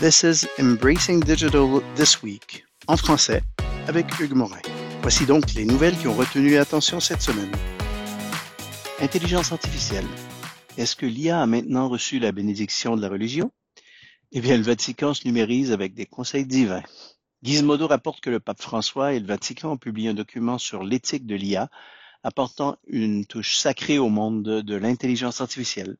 This is Embracing Digital This Week, en français, avec Hugues Morin. Voici donc les nouvelles qui ont retenu l'attention cette semaine. Intelligence artificielle. Est-ce que l'IA a maintenant reçu la bénédiction de la religion? Eh bien, le Vatican se numérise avec des conseils divins. Gizmodo rapporte que le pape François et le Vatican ont publié un document sur l'éthique de l'IA, apportant une touche sacrée au monde de l'intelligence artificielle.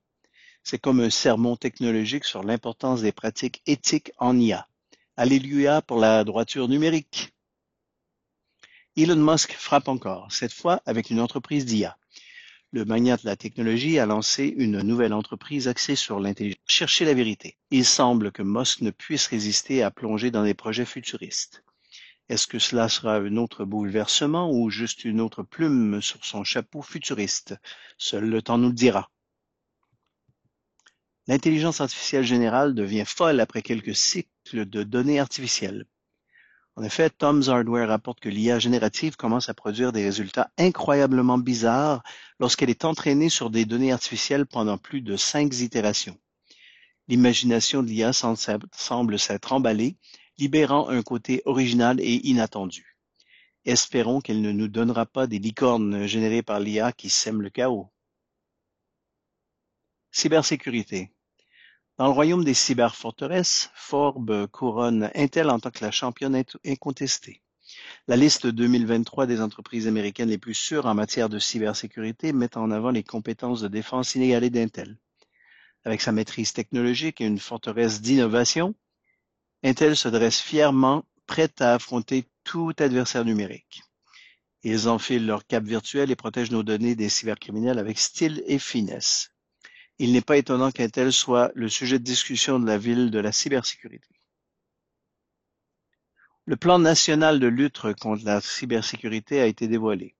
C'est comme un sermon technologique sur l'importance des pratiques éthiques en IA. Alléluia pour la droiture numérique. Elon Musk frappe encore, cette fois avec une entreprise d'IA. Le magnate de la technologie a lancé une nouvelle entreprise axée sur l'intelligence. Chercher la vérité. Il semble que Musk ne puisse résister à plonger dans des projets futuristes. Est-ce que cela sera un autre bouleversement ou juste une autre plume sur son chapeau futuriste? Seul le temps nous le dira. L'intelligence artificielle générale devient folle après quelques cycles de données artificielles. En effet, Tom's Hardware rapporte que l'IA générative commence à produire des résultats incroyablement bizarres lorsqu'elle est entraînée sur des données artificielles pendant plus de cinq itérations. L'imagination de l'IA semble s'être emballée, libérant un côté original et inattendu. Espérons qu'elle ne nous donnera pas des licornes générées par l'IA qui sèment le chaos. Cybersécurité. Dans le royaume des cyberforteresses, Forbes couronne Intel en tant que la championne incontestée. La liste 2023 des entreprises américaines les plus sûres en matière de cybersécurité met en avant les compétences de défense inégalées d'Intel. Avec sa maîtrise technologique et une forteresse d'innovation, Intel se dresse fièrement, prête à affronter tout adversaire numérique. Ils enfilent leur cap virtuel et protègent nos données des cybercriminels avec style et finesse. Il n'est pas étonnant qu'Intel soit le sujet de discussion de la ville de la cybersécurité. Le plan national de lutte contre la cybersécurité a été dévoilé.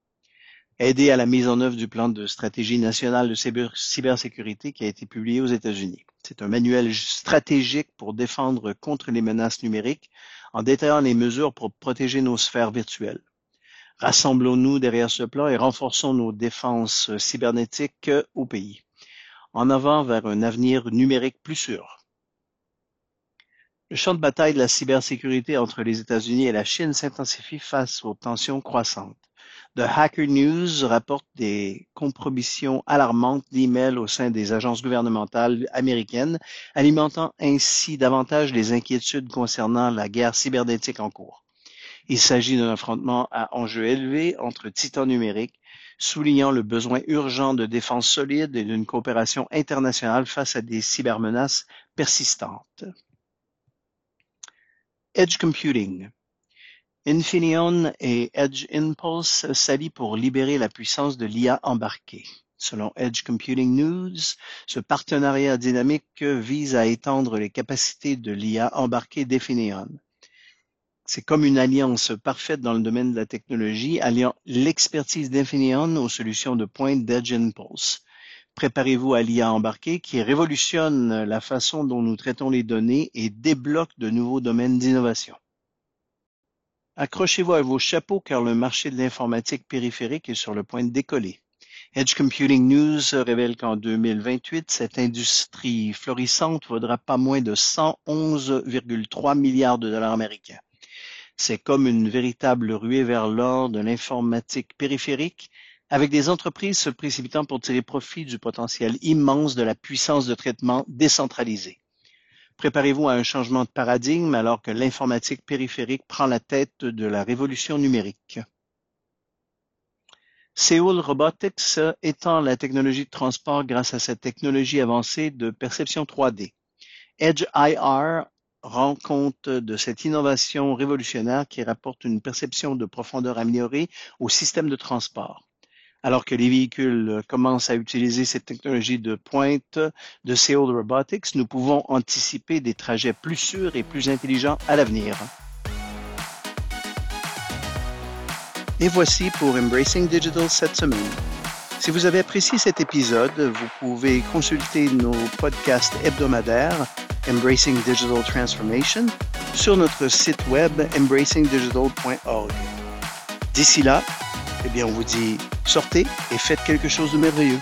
Aider à la mise en œuvre du plan de stratégie nationale de cybersécurité qui a été publié aux États-Unis. C'est un manuel stratégique pour défendre contre les menaces numériques en détaillant les mesures pour protéger nos sphères virtuelles. Rassemblons-nous derrière ce plan et renforçons nos défenses cybernétiques au pays en avant vers un avenir numérique plus sûr. Le champ de bataille de la cybersécurité entre les États-Unis et la Chine s'intensifie face aux tensions croissantes. The Hacker News rapporte des compromissions alarmantes d'emails au sein des agences gouvernementales américaines, alimentant ainsi davantage les inquiétudes concernant la guerre cybernétique en cours. Il s'agit d'un affrontement à enjeux élevés entre titans numériques soulignant le besoin urgent de défense solide et d'une coopération internationale face à des cybermenaces persistantes. Edge Computing. Infineon et Edge Impulse s'allient pour libérer la puissance de l'IA embarquée. Selon Edge Computing News, ce partenariat dynamique vise à étendre les capacités de l'IA embarquée d'Infineon. C'est comme une alliance parfaite dans le domaine de la technologie, alliant l'expertise d'Infineon aux solutions de pointe d'Edge Pulse. Préparez-vous à l'IA embarquée qui révolutionne la façon dont nous traitons les données et débloque de nouveaux domaines d'innovation. Accrochez-vous à vos chapeaux car le marché de l'informatique périphérique est sur le point de décoller. Edge Computing News révèle qu'en 2028, cette industrie florissante vaudra pas moins de 111,3 milliards de dollars américains. C'est comme une véritable ruée vers l'or de l'informatique périphérique, avec des entreprises se précipitant pour tirer profit du potentiel immense de la puissance de traitement décentralisée. Préparez-vous à un changement de paradigme alors que l'informatique périphérique prend la tête de la révolution numérique. Seoul Robotics étend la technologie de transport grâce à cette technologie avancée de perception 3D. Edge IR rend compte de cette innovation révolutionnaire qui rapporte une perception de profondeur améliorée au système de transport. Alors que les véhicules commencent à utiliser cette technologie de pointe de Seoul Robotics, nous pouvons anticiper des trajets plus sûrs et plus intelligents à l'avenir. Et voici pour Embracing Digital cette semaine. Si vous avez apprécié cet épisode, vous pouvez consulter nos podcasts hebdomadaires Embracing Digital Transformation sur notre site web embracingdigital.org. D'ici là, eh bien, on vous dit sortez et faites quelque chose de merveilleux.